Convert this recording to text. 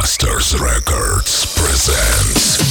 Masters Records presents